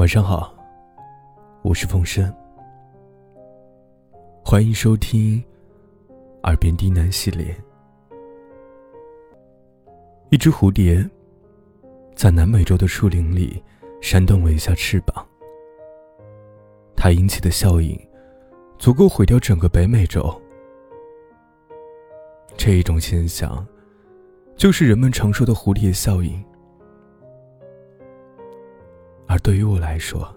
晚上好，我是风声，欢迎收听《耳边低喃》系列。一只蝴蝶在南美洲的树林里扇动了一下翅膀，它引起的效应足够毁掉整个北美洲。这一种现象，就是人们常说的蝴蝶效应。而对于我来说，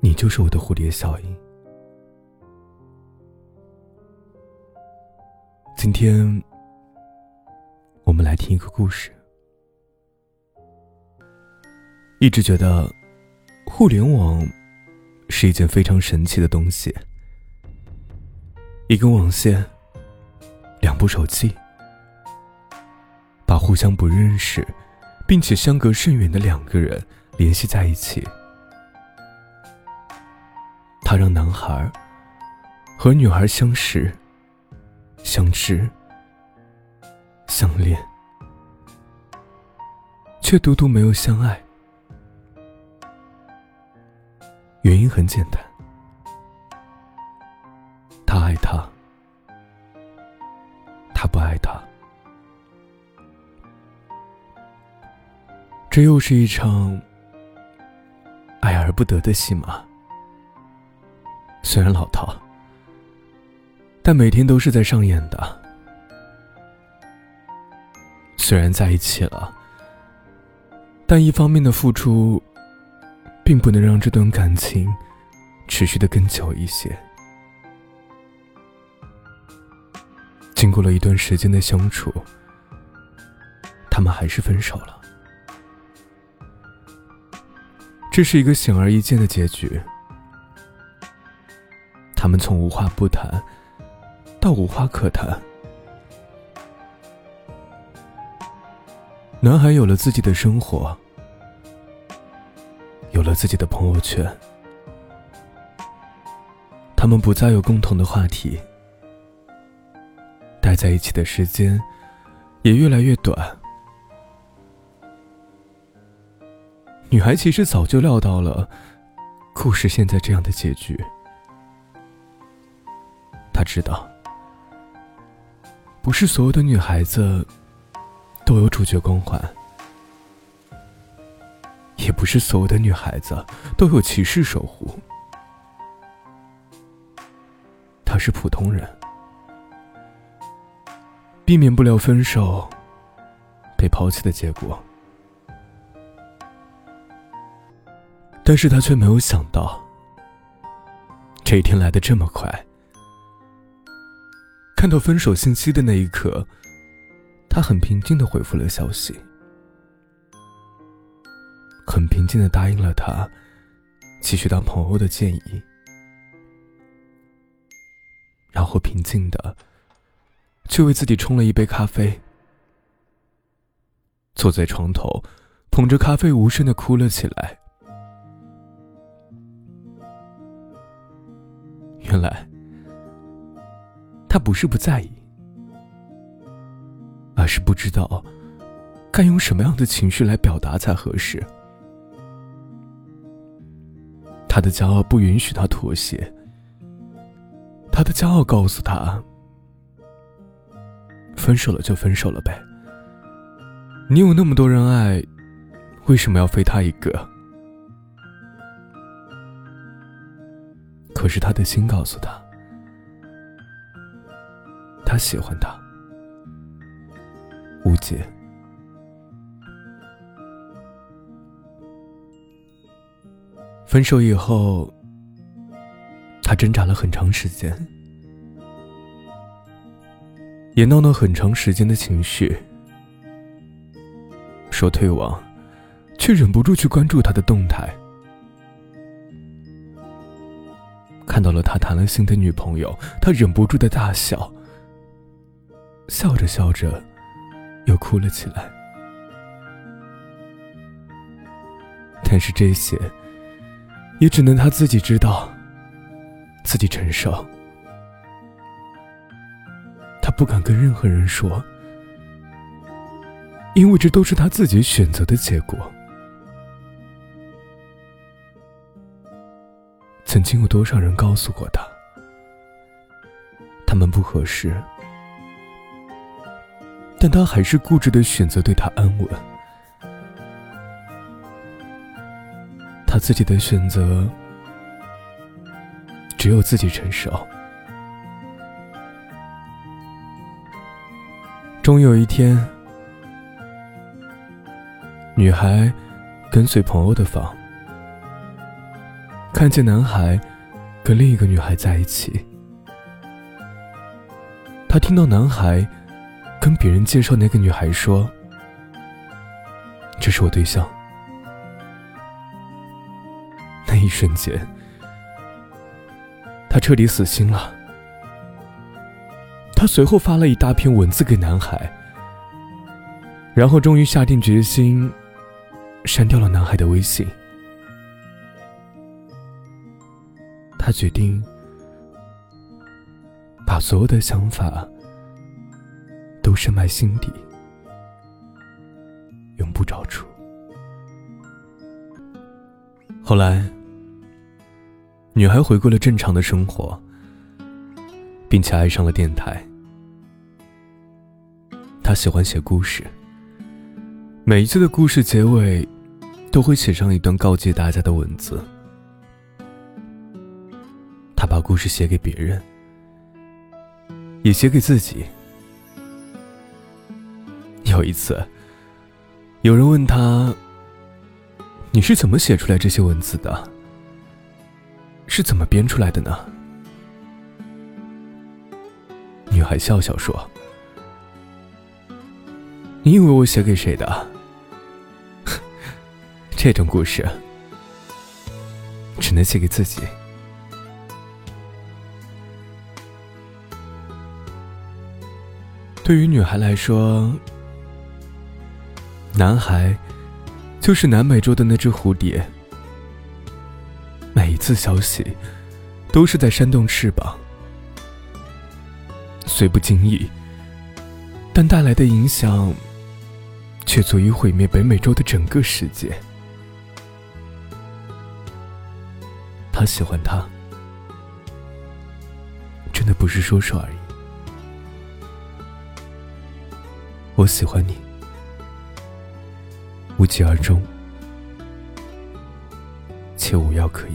你就是我的蝴蝶效应。今天，我们来听一个故事。一直觉得，互联网是一件非常神奇的东西。一根网线，两部手机，把互相不认识。并且相隔甚远的两个人联系在一起，他让男孩和女孩相识、相知、相恋，却独独没有相爱。原因很简单，这又是一场爱而不得的戏码。虽然老套，但每天都是在上演的。虽然在一起了，但一方面的付出，并不能让这段感情持续的更久一些。经过了一段时间的相处，他们还是分手了。这是一个显而易见的结局。他们从无话不谈到无话可谈。男孩有了自己的生活，有了自己的朋友圈，他们不再有共同的话题，待在一起的时间也越来越短。女孩其实早就料到了，故事现在这样的结局。她知道，不是所有的女孩子都有主角光环，也不是所有的女孩子都有骑士守护。她是普通人，避免不了分手、被抛弃的结果。但是他却没有想到，这一天来的这么快。看到分手信息的那一刻，他很平静的回复了消息，很平静的答应了他继续当朋友的建议，然后平静的去为自己冲了一杯咖啡，坐在床头，捧着咖啡无声的哭了起来。原来，他不是不在意，而是不知道该用什么样的情绪来表达才合适。他的骄傲不允许他妥协，他的骄傲告诉他：“分手了就分手了呗，你有那么多人爱，为什么要非他一个？”可是他的心告诉他，他喜欢他，无解。分手以后，他挣扎了很长时间，也闹了很长时间的情绪，说退网，却忍不住去关注他的动态。看到了他谈了新的女朋友，他忍不住的大笑，笑着笑着，又哭了起来。但是这些，也只能他自己知道，自己承受。他不敢跟任何人说，因为这都是他自己选择的结果。曾经有多少人告诉过他，他们不合适，但他还是固执的选择对他安稳。他自己的选择，只有自己承受。终有一天，女孩跟随朋友的房，看见男孩跟另一个女孩在一起。他听到男孩跟别人介绍那个女孩说：“这是我对象。”那一瞬间，他彻底死心了。他随后发了一大篇文字给男孩，然后终于下定决心，删掉了男孩的微信。决定把所有的想法都深埋心底，永不找出。后来，女孩回归了正常的生活，并且爱上了电台。她喜欢写故事，每一次的故事结尾，都会写上一段告诫大家的文字。把故事写给别人，也写给自己。有一次，有人问他。你是怎么写出来这些文字的？是怎么编出来的呢？女孩笑笑说：“你以为我写给谁的？这种故事只能写给自己。”对于女孩来说，男孩。就是南美洲的那只蝴蝶，每一次消息都是在扇动翅膀，虽不经意，但带来的影响却足以毁灭北美洲的整个世界。他喜欢他，真的不是说说而已。我喜欢你。无疾而终，且无药可医。